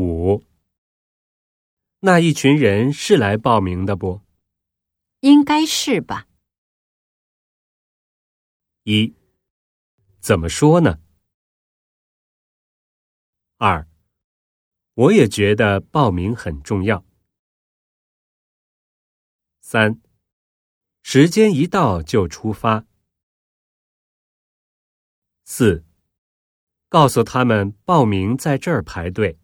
五。那一群人是来报名的不？应该是吧。一。怎么说呢？二。我也觉得报名很重要。三。时间一到就出发。四。告诉他们报名在这儿排队。